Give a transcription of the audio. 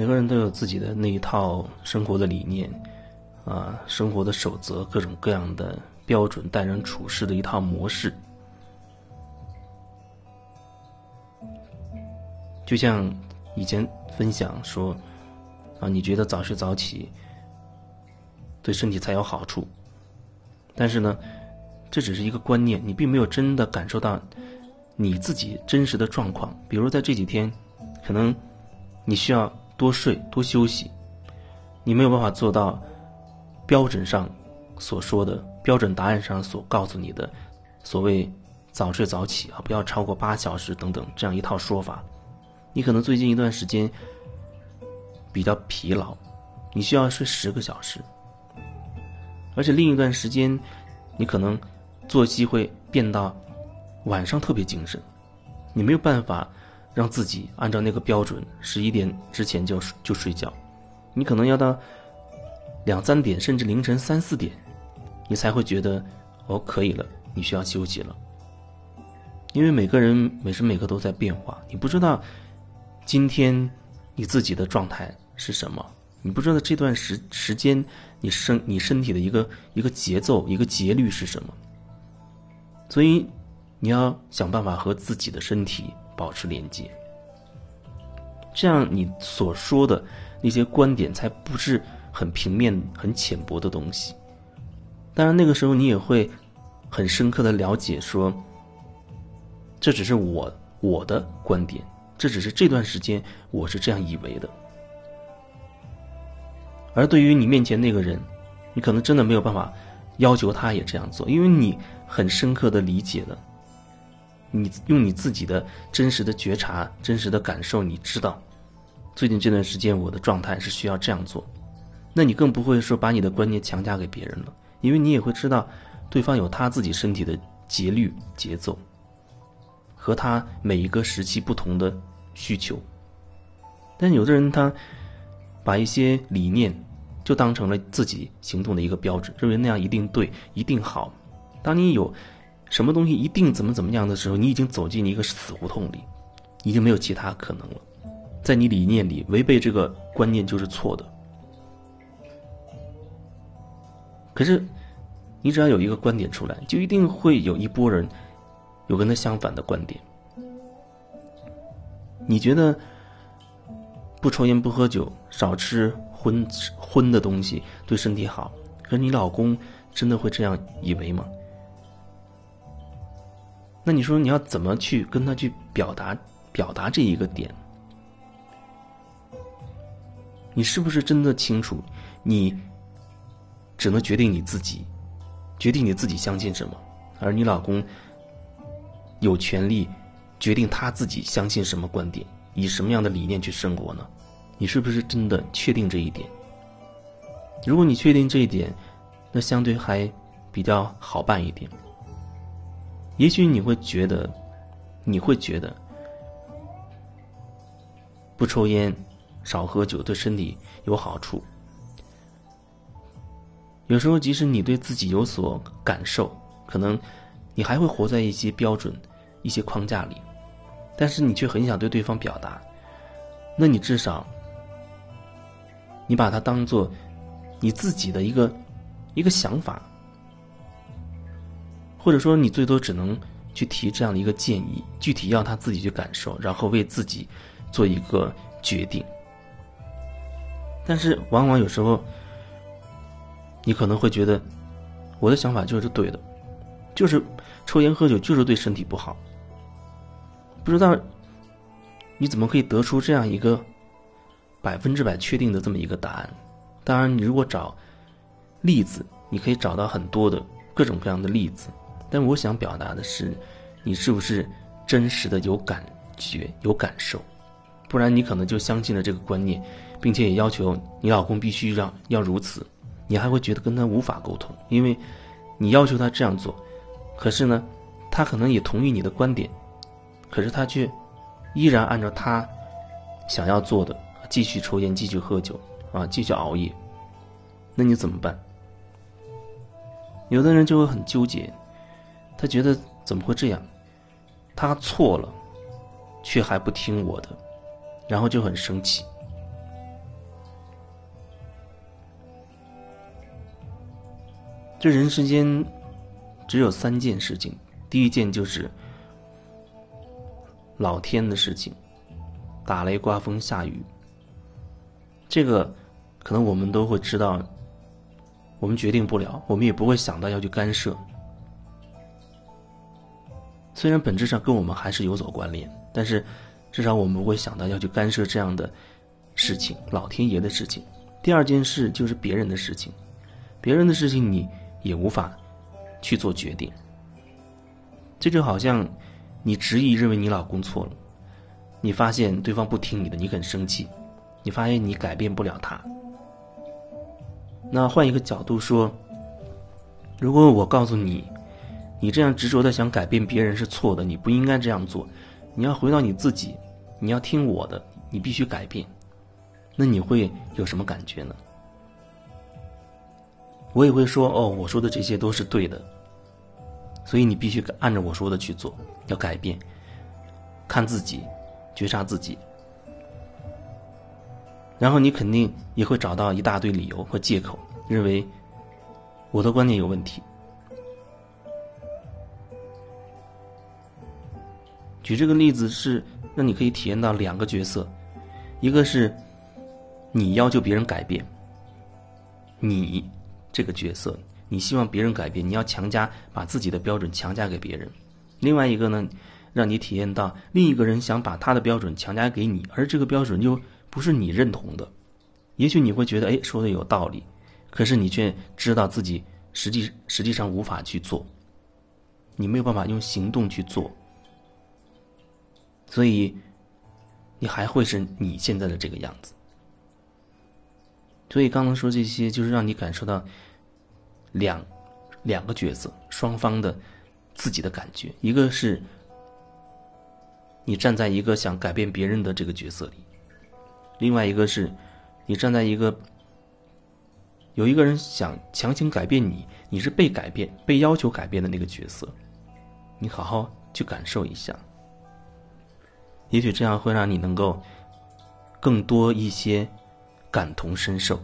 每个人都有自己的那一套生活的理念，啊，生活的守则，各种各样的标准，待人处事的一套模式。就像以前分享说，啊，你觉得早睡早起对身体才有好处，但是呢，这只是一个观念，你并没有真的感受到你自己真实的状况。比如在这几天，可能你需要。多睡多休息，你没有办法做到标准上所说的标准答案上所告诉你的所谓早睡早起啊，不要超过八小时等等这样一套说法。你可能最近一段时间比较疲劳，你需要睡十个小时，而且另一段时间你可能作息会变到晚上特别精神，你没有办法。让自己按照那个标准，十一点之前就就睡觉，你可能要到两三点，甚至凌晨三四点，你才会觉得哦可以了，你需要休息了。因为每个人每时每刻都在变化，你不知道今天你自己的状态是什么，你不知道这段时时间你身你身体的一个一个节奏一个节律是什么，所以你要想办法和自己的身体。保持连接，这样你所说的那些观点才不是很平面、很浅薄的东西。当然，那个时候你也会很深刻的了解，说这只是我我的观点，这只是这段时间我是这样以为的。而对于你面前那个人，你可能真的没有办法要求他也这样做，因为你很深刻的理解了。你用你自己的真实的觉察、真实的感受，你知道，最近这段时间我的状态是需要这样做，那你更不会说把你的观念强加给别人了，因为你也会知道，对方有他自己身体的节律、节奏，和他每一个时期不同的需求。但有的人他把一些理念就当成了自己行动的一个标准，认为那样一定对、一定好。当你有。什么东西一定怎么怎么样的时候，你已经走进一个死胡同里，已经没有其他可能了。在你理念里，违背这个观念就是错的。可是，你只要有一个观点出来，就一定会有一波人有跟他相反的观点。你觉得不抽烟不喝酒，少吃荤荤的东西对身体好，可你老公真的会这样以为吗？那你说你要怎么去跟他去表达表达这一个点？你是不是真的清楚？你只能决定你自己，决定你自己相信什么，而你老公有权利决定他自己相信什么观点，以什么样的理念去生活呢？你是不是真的确定这一点？如果你确定这一点，那相对还比较好办一点。也许你会觉得，你会觉得，不抽烟、少喝酒对身体有好处。有时候，即使你对自己有所感受，可能你还会活在一些标准、一些框架里，但是你却很想对对方表达。那你至少，你把它当做你自己的一个一个想法。或者说，你最多只能去提这样的一个建议，具体要他自己去感受，然后为自己做一个决定。但是，往往有时候，你可能会觉得，我的想法就是对的，就是抽烟喝酒就是对身体不好。不知道你怎么可以得出这样一个百分之百确定的这么一个答案？当然，你如果找例子，你可以找到很多的各种各样的例子。但我想表达的是，你是不是真实的有感觉、有感受？不然你可能就相信了这个观念，并且也要求你老公必须让要如此，你还会觉得跟他无法沟通，因为你要求他这样做，可是呢，他可能也同意你的观点，可是他却依然按照他想要做的继续抽烟、继续喝酒啊、继续熬夜，那你怎么办？有的人就会很纠结。他觉得怎么会这样？他错了却还不听我的然后就很生气。这人世间只有三件事情第一件就是老天的事情打雷刮风下雨。这个可能我们都会知道我们决定不了我们也不会想到要去干涉。虽然本质上跟我们还是有所关联，但是至少我们不会想到要去干涉这样的事情，老天爷的事情。第二件事就是别人的事情，别人的事情你。也无法去做决定，这就好像你执意认为你老公错了，你发现对方不听你的，你很生气，你发现你改变不了他。那换一个角度说，如果我告诉你，你这样执着的想改变别人是错的，你不应该这样做，你要回到你自己，你要听我的，你必须改变，那你会有什么感觉呢？我也会说哦，我说的这些都是对的，所以你必须按照我说的去做，要改变，看自己，觉察自己，然后你肯定也会找到一大堆理由和借口，认为我的观念有问题。举这个例子是让你可以体验到两个角色，一个是你要求别人改变，你。这个角色，你希望别人改变，你要强加把自己的标准强加给别人；另外一个呢，让你体验到另一个人想把他的标准强加给你，而这个标准又不是你认同的。也许你会觉得，哎，说的有道理，可是你却知道自己实际实际上无法去做，你没有办法用行动去做，所以你还会是你现在的这个样子。所以刚刚说这些，就是让你感受到两两个角色双方的自己的感觉。一个是你站在一个想改变别人的这个角色里，另外一个是你站在一个有一个人想强行改变你，你是被改变、被要求改变的那个角色。你好好去感受一下，也许这样会让你能够更多一些。感同身受。